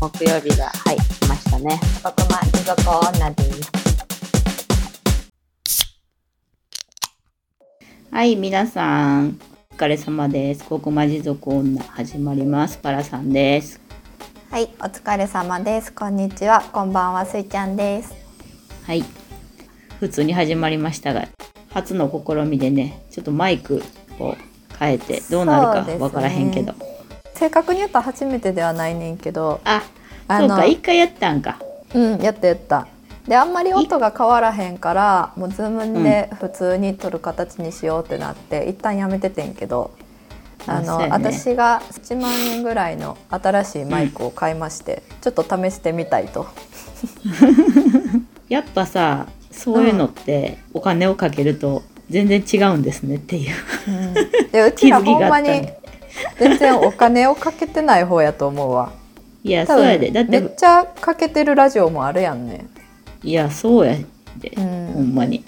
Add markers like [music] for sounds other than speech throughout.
木曜日が、はい、来ましたね。男間持続女です。はい、皆さん、お疲れ様です。ここま持続女始まります。パラさんです。はい、お疲れ様です。こんにちは。こんばんは、すいちゃんです。はい。普通に始まりましたが、初の試みでね、ちょっとマイクを変えてどうなるかわからへんけど。正確に言うと初めてではないねんけど、あ、あのそうか、一回やったんか。うん、やったやった。で、あんまり音が変わらへんから、もうズームで普通に撮る形にしようってなって、一旦やめててんけど。あの、ね私が1万円ぐらいの新しいマイクを買いまして、ちょっと試してみたいと。[laughs] やっぱさ、そういうのってお金をかけると全然違うんですねっていう。でうちらほんまに全然お金をかけてない方やと思うわ。いや、多そうやで。だって分めっ、ちゃかけてるラジオもあるやんね。いや、そうやで。うんほんまに。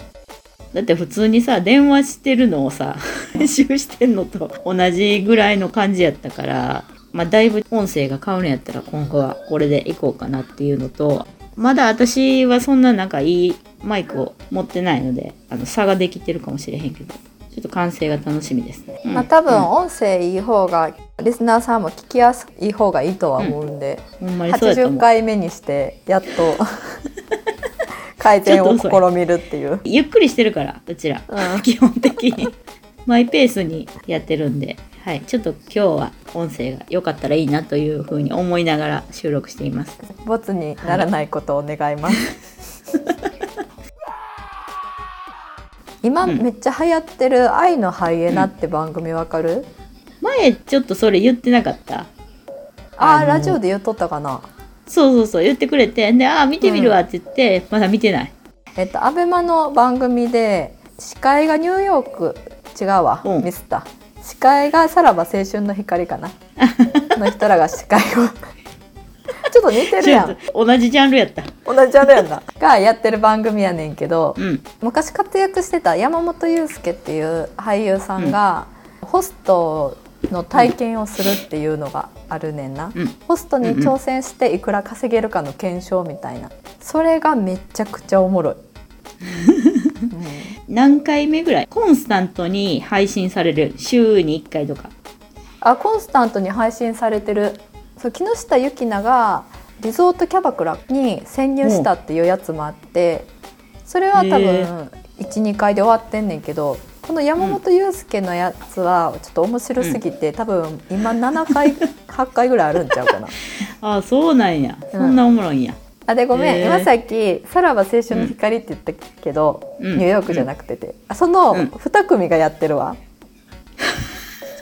だって普通にさ電話してるのをさ [laughs] 編集してんのと同じぐらいの感じやったからまあだいぶ音声が変わるんやったら今後はこれでいこうかなっていうのとまだ私はそんななんかいいマイクを持ってないのであの差ができてるかもしれへんけどちょっと完成が楽しみですね。うんまあ多分うん音声いい方が、リスナーさんも聞きやすい方がいいとは思うんで、うやと思80う。回目にしてやっと [laughs] 改善を試みるっていう。ゆっくりしてるからうちら、うん [laughs] 基本的にマイペースにやってるんで、はい、ちょっと今日は音声が良かったらいいなというふうに思いながら収録しています。ボツにならないことを願います。今 [laughs] うん。めっちゃ流行ってる「愛のハイエナ」って番組わかる、前ちょっとそれ言ってなかった？あーのラジオで言っとったかな？そうそうそう言ってくれて。でああ見てみるわって言って、まだ見てない。えっと、アベマの番組で司会がニューヨーク違うわ、うん。ミスった。司会がさらば青春の光かな。[laughs] の人らが司会をちょっと似てるやん。同じジャンルやった。同じジャンルやんながやってる番組やねんけどうん。昔活躍してた山本裕介っていう俳優さんが、ホストの体験をするっていうのがあるねんな、うん。ホストに挑戦していくら稼げるかの検証みたいな。それがめちゃくちゃおもろい、う [laughs] ん何回目ぐらい？コンスタントに配信される？週に1回とか。あコンスタントに配信されてるそう木下ゆきながリゾートキャバクラに潜入したっていうやつもあってそれは多へ分12回で終わってんねんけどこの山本裕介のやつはちょっと面白すぎて、多分今7回 [laughs] 8回ぐらいあるんちゃうかな。ああそうなんや。そんなおもろいんや、あでごめん、今さっき「さらば青春の光」って言ったけど、うん。ニューヨークじゃなくてて、あそのうん。2組がやってるわ、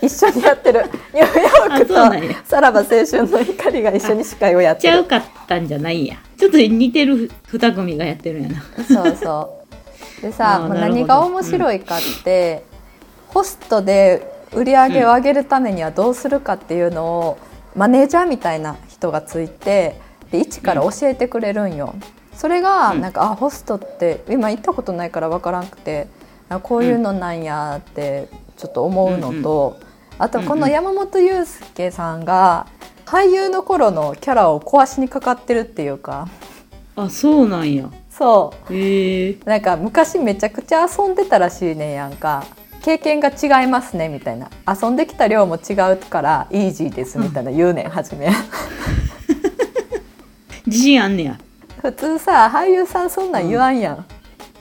一緒にやってる。[laughs] ニューヨークとさらば青春の光が一緒に司会をやってるちゃうかったんじゃないんや。ちょっと似てる2組がやってるんやな。そうそう。でさ何が面白いかって、ホストで売り上げを上げるためにはどうするかっていうのを、マネージャーみたいな人がついてで一から教えてくれるんよ。それがうん。なんか、あホストって今行ったことないから分からんくてあこういうのなんやってちょっと思うのと、あとこの山本裕介さんが俳優の頃のキャラを壊しにかかってるっていうか。あそうなんや。そう。へえ。なんか昔めちゃくちゃ遊んでたらしいねんやんか。経験が違いますねみたいな。遊んできた量も違うからイージーですみたいな言うねん初め。[laughs] 自信あんねや。普通さ俳優さんそんなん言わんやん、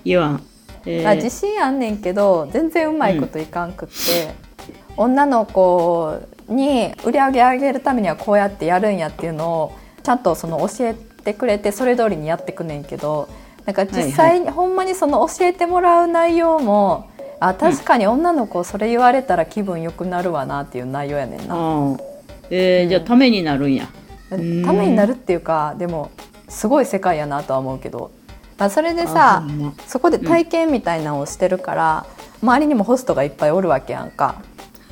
言わん。え。自信あんねんけど全然うまいこといかんくって、女の子に売り上げ上げるためにはこうやってやるんやっていうのをちゃんとその教えてくれてそれ通りにやってくねんけどなんか実際にほんまにその教えてもらう内容もあ確かに女の子それ言われたら気分良くなるわなっていう内容やねんな。ああえーじゃあためになるんや。たん。めになるっていうかでもすごい世界やなとは思うけど、まあ、それであさそこで体験みたいなのをしてるから、周りにもホストがいっぱいおるわけやんか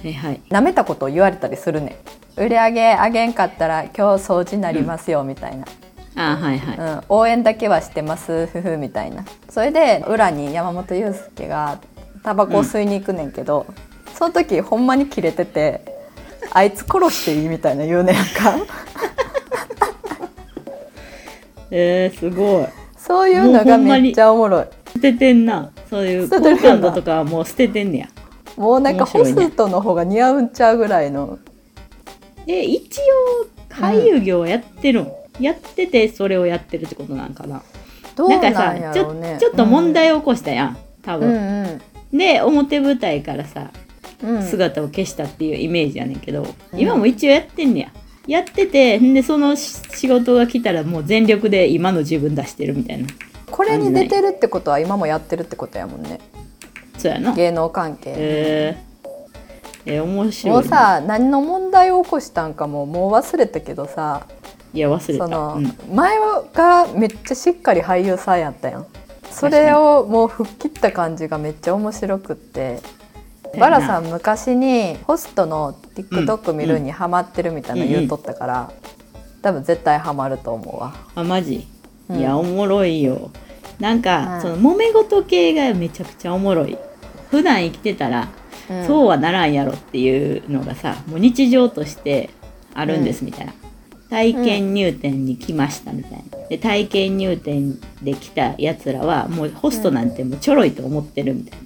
はいはい。なめたことを言われたりするねん。売り上げ上げんかったら今日掃除になりますよみたいな、あはいはい、うん、応援だけはしてますふふみたいな。それで裏に山本裕介がタバコを吸いに行くねんけど、その時ほんまにキレててあいつ殺していいみたいな言うねやんか。[laughs] えー、すごい。そういうのがめっちゃおもろい。捨ててんな。そういう好感度とかはもう捨ててんねやもうなんかホストの方が似合うんちゃうぐらいの。え一応俳優業はやってるん、やっててそれをやってるってことなんかな。どうなんなんかさちょちょっと問題を起こしたやん多うん分、で表舞台からさうん。うん姿を消したっていうイメージやねんけど、うん。今も一応やってんねや。やっててんでそのし仕事が来たらもう全力で今の自分出してるみたいな。これに出てるってことは今もやってるってことやもんねそうやな。芸能関係。えー、えー面白いもうさ何の問題を起こしたんかももう忘れたけどさ。いや忘れた。その、うん。前がめっちゃしっかり俳優さんやったやん。それをもう吹っ切った感じがめっちゃ面白くって。バラさん昔にホストの TikTok 見るにハマってるみたいなの言うとったから、多分絶対ハマると思うわ。あマジ、うん。いやおもろいよなんか、うんその揉め事系がめちゃくちゃおもろい。普段生きてたら、うん。そうはならんやろっていうのがさもう日常としてあるんですみたいな、体験入店に来ましたみたいな。で体験入店で来たやつらはもうホストなんてもうちょろいと思ってるみたい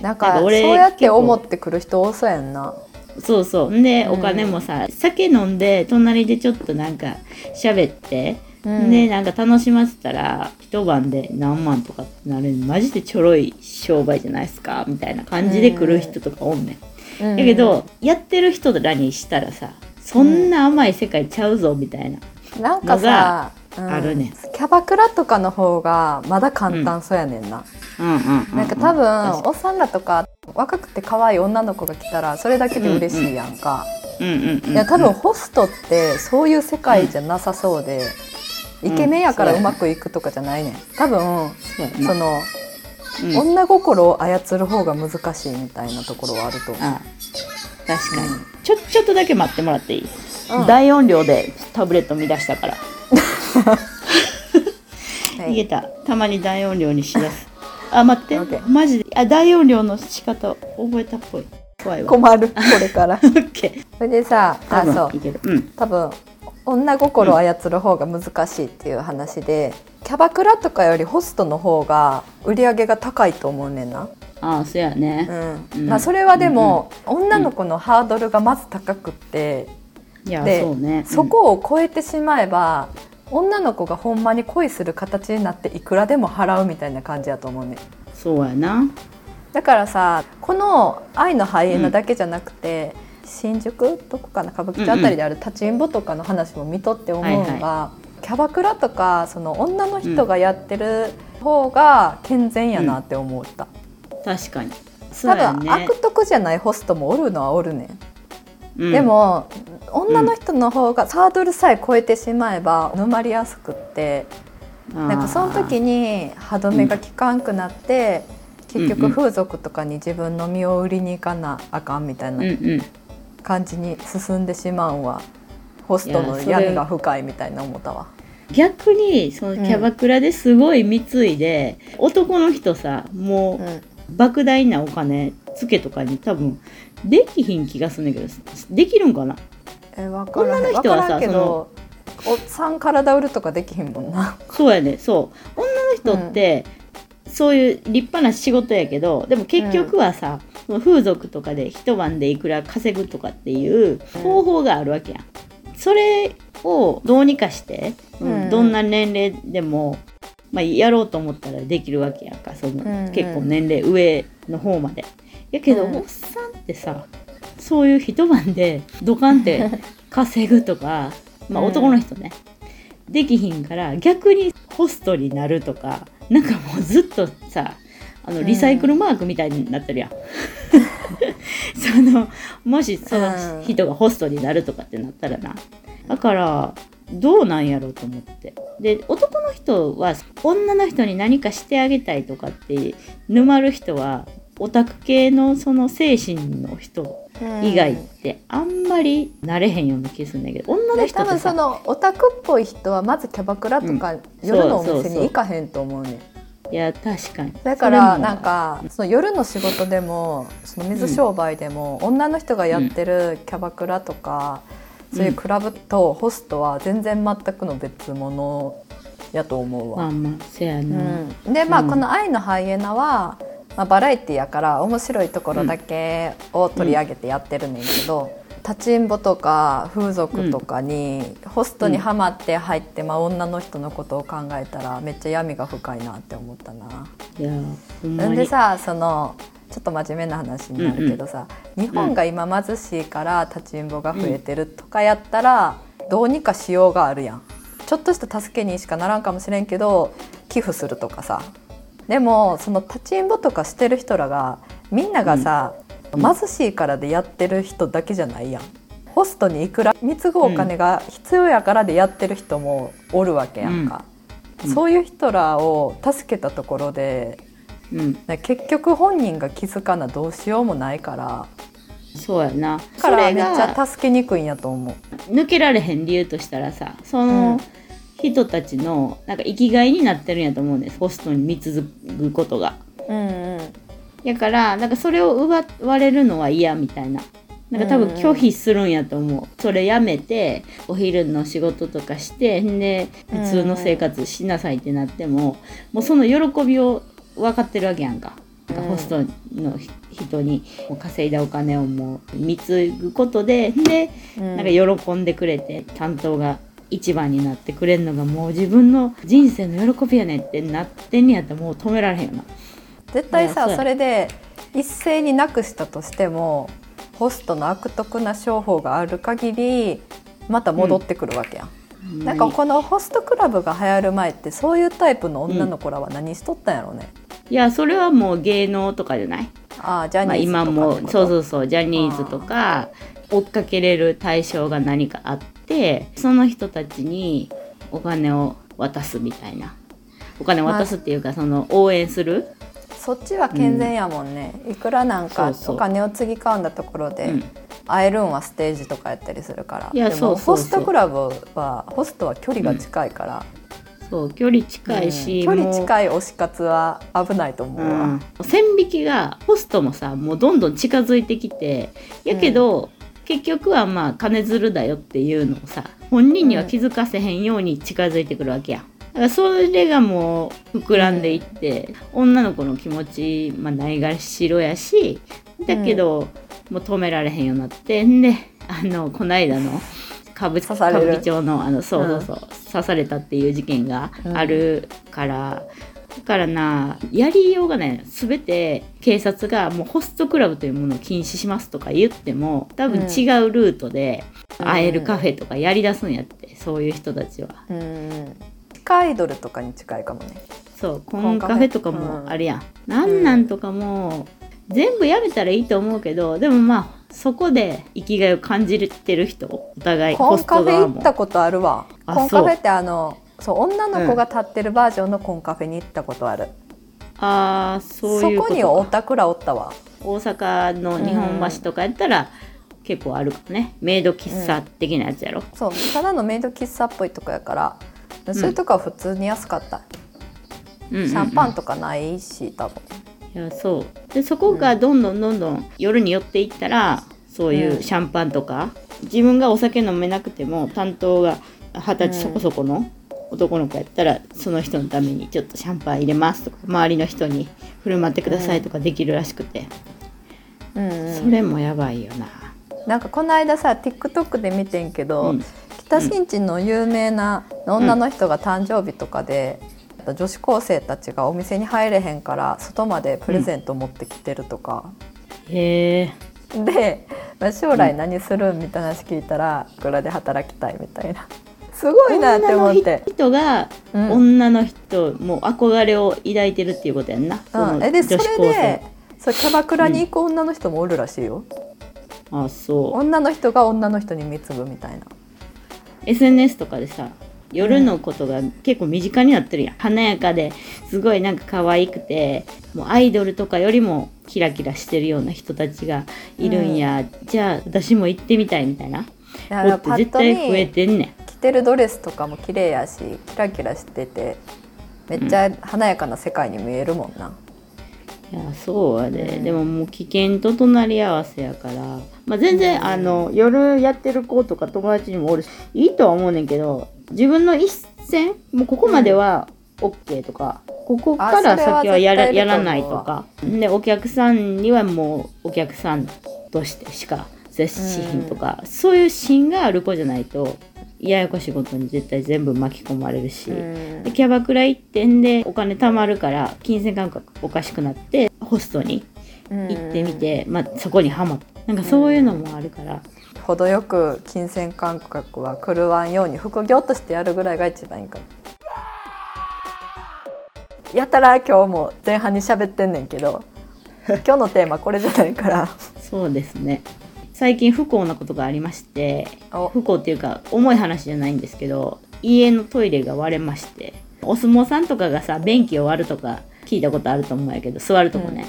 な、なんかそうなんか俺やって思ってくる人多そうやんな。そうそう。んで、うん。お金もさ酒飲んで隣でちょっとなんか喋って、うん。でなんか楽しませたら一晩で何万とかってなるマジでちょろい商売じゃないですかみたいな感じで来る人とかおんねん、うん。だけどやってる人らにしたらさそんな甘い世界ちゃうぞみたいな、なんかさ、うん。あるね。キャバクラとかの方がまだ簡単そうやねんな、なんか多分おっさんらとか若くて可愛い女の子が来たらそれだけで嬉しいやんか、うんうんうん。いや多分ホストってそういう世界じゃなさそうで、イケメンやからうまくいくとかじゃないねん。多分その、うん。女心を操る方が難しいみたいなところはあると思う。あ確かに、ちょちょっとだけ待ってもらっていい、うん。大音量でタブレット見出したから。[laughs] はい。逃げた。たまに大音量にしだす。あ待って。マジで。あ大音量の仕方覚えたっぽい。怖いわ。困るこれから。[laughs] オッケー。それでさ多分あそう。いける。うん。多分女心を操る方が難しいっていう話で、キャバクラとかよりホストの方が売り上げが高いと思うねんな、ああそうやね。うん。うん。まあ、それはでも、女の子のハードルがまず高くって、いやでそうね。そこを超えてしまえば女の子がほんまに恋する形になっていくらでも払うみたいな感じやと思うねん。そうやな。だからさこの「愛のハイエナ」だけじゃなくて、新宿どこかな歌舞伎町あたりである立ちんぼとかの話も見とって思うのが、はいキャバクラとかその女の人がやってる方が健全やなって思った、確かに。そう多分、悪徳じゃないホストもおるのはおるね。ん、うん。でも女の人の方がハードルさえ超えてしまえば沼りやすくってなんかその時に歯止めが効かんくなって、結局うんうん。風俗とかに自分の身を売りに行かなあかんみたいな。うんうん感じに進んでしまうんはホストの闇が深いみたいな思ったわ。逆にそのキャバクラですごい貢いで、男の人さもう莫大なお金つけとかに多分できひん気がするんだけどできるんかな？え分からん。女の人はさ分からんけどおっさん体売るとかできひんもんな。そうやねそう。女の人って、そういう立派な仕事やけどでも結局はさ、その風俗とかで一晩でいくら稼ぐとかっていう方法があるわけやん。それをどうにかして、うん。どんな年齢でも、まあ、やろうと思ったらできるわけやんか。その、うんうん。結構年齢上の方まで。やけど、うん。おっさんってさそういう一晩でドカンって [laughs] 稼ぐとか、まあ、うん。男の人ね、できひんから逆にホストになるとかなんかもうずっとさあのうん。リサイクルマークみたいになってるやん。[laughs] そのもしその人がホストになるとかってなったらな。だからどうなんやろうと思って。で男の人は女の人に何かしてあげたいとかって沼る人はオタク系のその精神の人以外ってあんまりなれへんような気がするんだけど。女の人ってさ分そのオタクっぽい人はまずキャバクラとか夜のお店に行かへんと思うねんいや確かに。だからなんかその夜の仕事でもその水商売でも、女の人がやってるキャバクラとか、そういうクラブとホストは全然全くの別物やと思うわ。まあまあせやな、うん、でまあ、うん。この「愛のハイエナは」まあ、バラエティやから面白いところだけを取り上げてやってるねんけど、立ちんぼとか風俗とかにホストにはまって入って、まあ、女の人のことを考えたらめっちゃ闇が深いなって思ったな。いやほんでさそのちょっと真面目な話になるけどさ、日本が今貧しいから立ちんぼが増えてるとかやったら、どうにかしようがあるやん。ちょっとした助けにしかならんかもしれんけど寄付するとかさ。でもその立ちんぼとかしてる人らがみんながさ、貧しいからでやってる人だけじゃないやん。ホストにいくら貢ぐお金が必要やからでやってる人もおるわけやんか、うん。そういう人らを助けたところでうん。ね結局本人が気づかなどうしようもないから。そうやな。だからめっちゃ助けにくいんやと思う。抜けられへん理由としたらさその人たちのなんか生きがいになってるんやと思うんです。ホストに貢ぐことが。うんうんだからなんかそれを奪われるのは嫌みたいな。なんか多分拒否するんやと思う。それやめてお昼の仕事とかしてんで普通の生活しなさいってなっても、もうその喜びを分かってるわけやんか。なんかホストの人に稼いだお金をもう貢ぐことででうんなんか喜んでくれて担当が一番になってくれるのがもう自分の人生の喜びやねんってなってんねやったらもう止められへんよな。絶対さそれで一斉になくしたとしてもホストの悪徳な商法がある限りまた戻ってくるわけやん。なんかこのホストクラブが流行る前ってそういうタイプの女の子らは何しとったんやろうね。いやそれはもう芸能とかじゃない、ああジャまあ、ニーズとか今もってことそうそうそうジャニーズとか追っかけれる対象が何かあってその人たちにお金を渡すみたいな。お金を渡すっていうかその応援する、そっちは健全やもんね、いくらなんかお金をつぎ込んだところで、うん。会えるんはステージとかやったりするから。いやでもホストクラブはホストは距離が近いから、そう距離近いし、うん。距離近い推し活は危ないと思うわ、うん、線引きがホストもさもうどんどん近づいてきてやけど、結局はまあ金づるだよっていうのをさ本人には気づかせへんように近づいてくるわけや。だからそれがもう膨らんでいって、女の子の気持ち、まあ、ないがしろやしだけど、もう止められへんようになってんであのこないだの歌舞伎町のあのそうそうそう、刺されたっていう事件があるから、だからなやりようがない。全て警察がもうホストクラブというものを禁止しますとか言っても多分違うルートで会えるカフェとかやりだすんやって、そういう人たちは。うん。地下アイドルとかに近いかもね。そうコンカフェ。とかもあるやん、なんなんとかも全部やめたらいいと思うけどでもまあそこで生きがいを感じてる人お互いコンカフェ行ったことあるわ。あコンカフェってあのそう女の子が立ってるバージョンのコンカフェに行ったことある、ああそうそいうこことにオかタクらおったわ。大阪の日本橋とかやったら結構あるかもね。メイド喫茶的なやつやろ、そうただのメイド喫茶っぽいとこやからそういうとこは普通に安かった、うんうんうん。シャンパンとかないし多分。いやそう。でそこがどんどんどんどん夜に寄っていったらそういうシャンパンとか、自分がお酒飲めなくても担当が二十歳そこそこの男の子やったらその人のためにちょっとシャンパン入れますとか周りの人に振る舞ってくださいとかできるらしくて、うんうん。それもやばいよな。なんかこの間さ TikTok で見てんけど、うん北新地の有名な女の人が誕生日とかで、女子高生たちがお店に入れへん。から外までプレゼント持ってきてるとか、へえで、まあ、将来何するみたいな話聞いたらいくらで働きたいみたいなすごいなって思って。人がうん。女の人も憧れを抱いてるっていうことやんな、うん、えでそれでそうキャバクラに行く女の人もおるらしいよ、生あそう女の人が女の人に貢ぐみたいな SNS とかでさ夜のことが結構身近になってるやん、華やかですごいなんか可愛くてもうアイドルとかよりもキラキラしてるような人たちがいるんや、じゃあ私も行ってみたいみたいな。だ子って絶対増えてんねん。着てるドレスとかも綺麗やしキラキラしててめっちゃ華やかな世界に見えるもんな、いやそうやで、でももう危険と隣り合わせやから、まあ、全然、あの夜やってる子とか友達にもおるしいいとは思うねんけど自分の一線もうここまでは OK とか、ここから先はやらやらないとか。でお客さんにはもうお客さんとしてしか接しひんとか、そういう芯がある子じゃないとややこしいことに絶対全部巻き込まれるし、うん。でキャバクラ一点でお金貯まるから金銭感覚おかしくなってホストに行ってみて、まあ、そこにはまった。なんかそういうのもあるから、程よく金銭感覚は狂わんように副業としてやるぐらいが一番いいかやたら今日も前半に喋ってんねんけど [laughs] 今日のテーマこれじゃないから。そうですね最近不幸なことがありましてお。不幸っていうか重い話じゃないんですけど家のトイレが割れましてお相撲さんとかがさ便器を割るとか聞いたことあると思うんやけど座るとこね、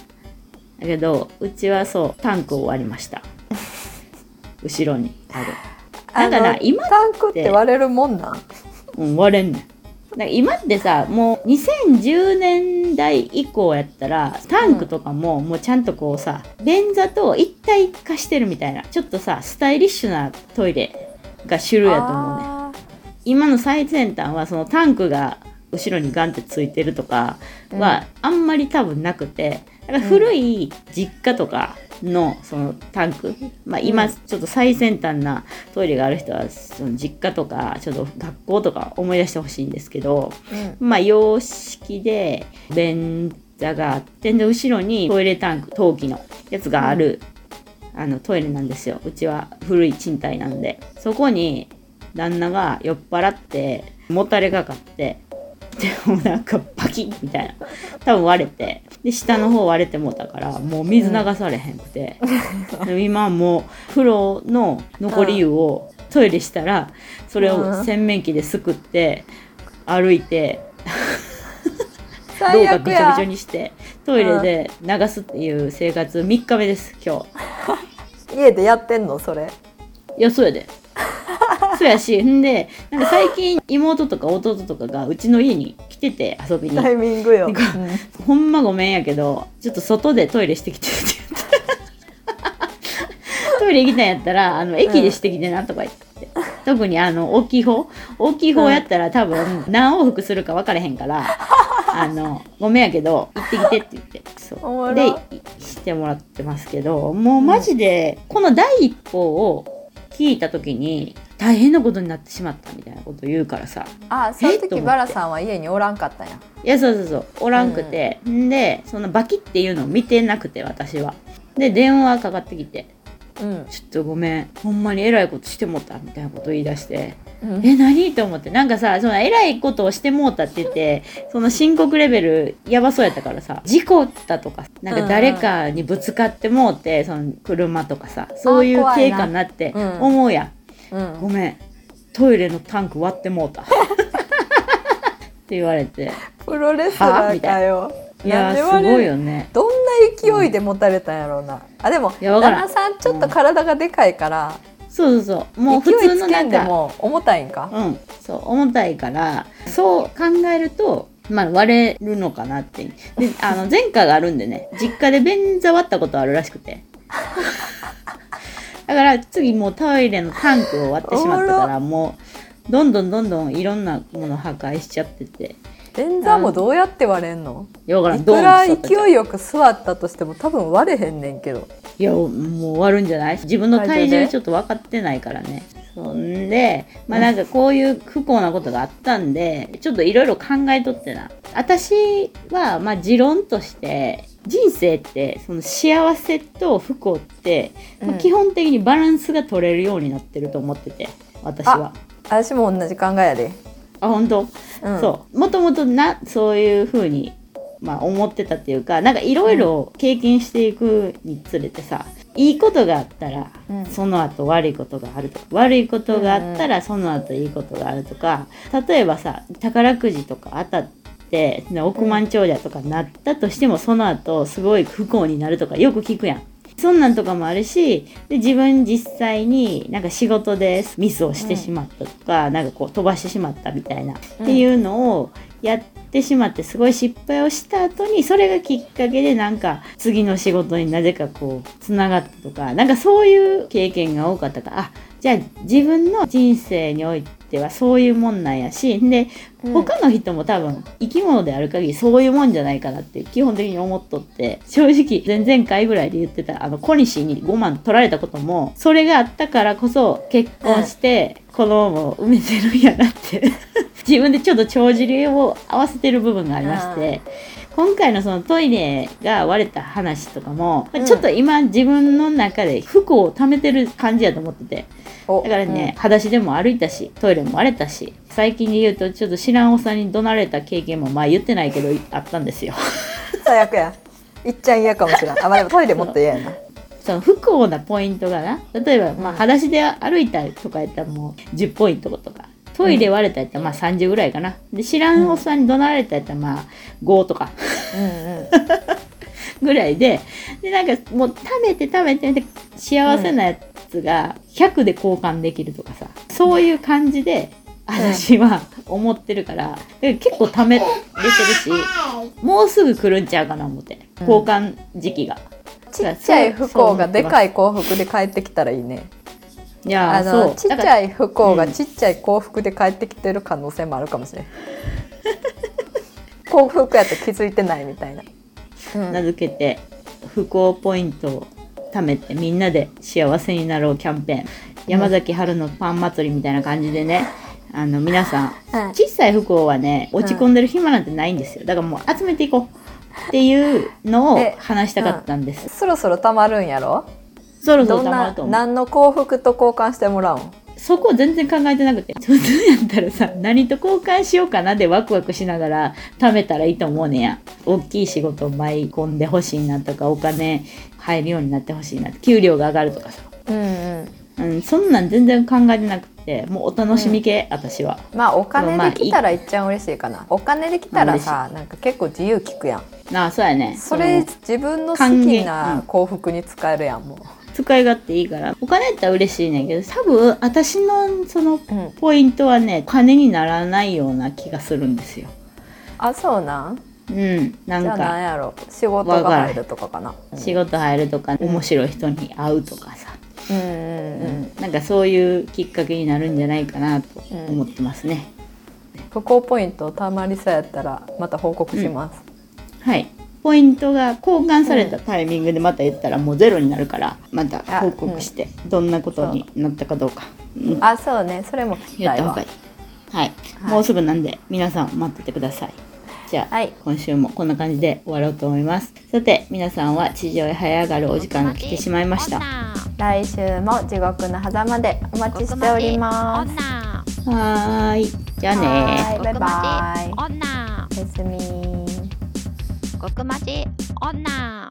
だけどうちはそうタンクを割りました。[laughs] 後ろにある。だから今タンクって割れるもんなん？うん、割れんねん。だから今ってさもう2010年代以降やったらタンクとかももうちゃんとこうさ便座と一体化してるみたいなちょっとさスタイリッシュなトイレが主流やと思うね。あ今の最先端はそのタンクが後ろにガンってついてるとかはあんまり多分なくてだから古い実家とかのそのタンク、まあ、今うんちょっと最先端なトイレがある人はその実家とかちょっと学校とか思い出してほしいんですけどーうん。まあ洋式で便座があってで後ろにトイレタンク陶器のやつがある、あのトイレなんですよ。うちは古い賃貸なんで。そこに旦那が酔っ払ってもたれかかってでもなんかパキッみたいな。多分割れて。で下の方割れてもうたからもう水流されへんくて、でも今はもう風呂の残り湯をトイレしたらそれを洗面器ですくって歩いて。廊最悪下びちょびやちょにしてトイレで流すっていう生活3日目です今日。[laughs] 家でやってんのそれ。いやそうやでそうやしんでなんか最近妹とか弟とかがうちの家に来てて遊びに。タイミングよ、うん。ほんまごめんやけどちょっと外でトイレしてきてって言って。[laughs] トイレ行きたんやったらあの駅でしてきてなとか言って、特にあの大きい方大きい方やったら多分何往復するか分かれへんから、あのごめんやけど行ってきてって言って。そう。でいしてもらってますけどもうマジでこの第一報を聞いた時に大変なことになってしまったみたいなこと言うからさ。あその時バラさんは家におらんかったんや。いやそうそうそう。おらんくて、ん、でそのバキっていうのを見てなくて私は。で電話かかってきて。うん「ちょっとごめん。ほんまにえらいことしてもった」みたいなこと言い出して。うん「え何?」と思って。なんかさそのえらいことをしてもうたって言ってその申告レベルやばそうやったからさ事故ったとかなんか誰かにぶつかってもうてその車とかさそういう経過になってうん思うやんうん。ごめん。トイレのタンク割ってもうた。って言われて。プロレスラーかよ。いやーすな。んで割れるごいよね。どんな勢いで持たれたんやろうな、あでもいやわからん。旦那さんちょっと体がでかいから、そうそうそう。もう普勢い通つけんでのなんか。も重たいんか、うん。そう重たいから。そう考えるとまあ割れるのかなって。であの前科があるんでね。実家で便座割ったことあるらしくてだから次もうトイレのタンクを割ってしまったからもうどんどんどんどんいろんなもの破壊しちゃってて。便座もどうやって割れんの？いくら勢いよく座ったとしても多分割れへんねんけど。いやもう割るんじゃない？自分の体重ちょっと分かってないからね。そんでまあなんかこういう不幸なことがあったんでちょっといろいろ考えとってな。私はまあ持論として人生ってその幸せと不幸って、まあうん基本的にバランスが取れるようになってると思ってて私は。私も同じ考えやで、あ本当、うん、そう。もともとなそういうふうに、まあ、思ってたっていうかなんかいろいろ経験していくにつれてさ、いいことがあったら、うん。その後悪いことがあるとか悪いことがあったらその後いいことがあるとか例えばさ宝くじとか当たってね億万長者とかなったとしてもその後すごい不幸になるとかよく聞くやん。そんなんとかもあるしで自分実際になんか仕事でミスをしてしまったとか、なんかこう飛ばしてしまったみたいな、っていうのをやってしまってすごい失敗をした後にそれがきっかけでなんか次の仕事になぜかこうつながったとかなんかそういう経験が多かったからあじゃあ自分の人生においてはそういうもんなんやしでうん。他の人も多分生き物である限りそういうもんじゃないかなって基本的に思っとって正直前々回ぐらいで言ってたあの小西に5万取られたこともそれがあったからこそ結婚して子供を産めてるんやなって。[laughs] 自分でちょっと帳尻を合わせてる部分がありまして。今回のそのトイレが割れた話とかも、うん。ちょっと今自分の中で不幸を溜めてる感じやと思ってて。お。だからね、裸足でも歩いたしトイレも割れたし最近で言うとちょっと知らんおっさんに怒鳴られた経験もまあ言ってないけどあったんですよ。うん最悪や。いっちゃん嫌かもしれん。あまあでもトイレもっと嫌やな。その不幸なポイントがな。例えばまあ裸足で歩いたりとかやったらもう10ポイントとかトイレ割れたやったらまあ30ぐらいかな。で知らんおっさんに怒鳴られたやったらまあ5とか。[laughs] ぐらいで。でなんかもう貯めて貯めてで幸せなやつが100で交換できるとかさ。そういう感じで私は思ってるから。で結構貯めれてるしもうすぐ来るんちゃうかな思って。交換時期が。ちっちゃい不幸がでかい幸福で帰ってきたらいいねいやあーそう。のちっちゃい不幸がうん。ちっちゃい幸福で帰ってきてる可能性もあるかもしれん。幸福やと気づいてないみたいな、うん。名付けて不幸ポイントを貯めてみんなで幸せになろうキャンペーン。山崎春のパン祭りみたいな感じでねあの皆さんうん。小さい不幸はね落ち込んでる暇なんてないんですよ。だからもう集めていこうっていうのをえ話したかったんです、そろそろたまるんやろ？そろそろと何の幸福と交換してもらうん？そこ全然考えてなくて。[laughs] 普通やったらさ何と交換しようかなでワクワクしながら貯めたらいいと思うねんや。大きい仕事を舞い込んでほしいなとかお金入るようになってほしいな給料が上がるとかさ。うんうん。うん、そんなん全然考えてなくてもうお楽しみ系、私は。まあお金まあできたらいっちゃん嬉しいかな。お金できたらさなんか結構自由聞くやん。なあそうやね。それの自分の好きな幸福に使えるやんも使い勝手いいから。お金やったら嬉しいねんけど多分私のそのう、うん、ポイントはねお金にならないような気がするんですよ。あそうなん？うんなんじゃあなんかやろ？仕事が入るとかかな。仕事入るとか、面白い人に会うとかさ、うんうんうん。なんかそういうきっかけになるんじゃないかなと思ってますね、不幸ポイントたまりそうやったらまた報告します、はいポイントが交換されたタイミングでまた言ったらもうゼロになるからまた報告してどんなことになったかどうか、うん。あそうね。それも聞きたいわ。やった方がいい。はい、はい。もうすぐなんで皆さん待っててください。じゃあ、はい。今週もこんな感じで終わろうと思います。さて皆さんは地上へ這い上がるお時間が来てしまいました。は来週も地獄の狭間でお待ちしております。ーい。じゃあねはいバイバイ。女おやすみ極まち女。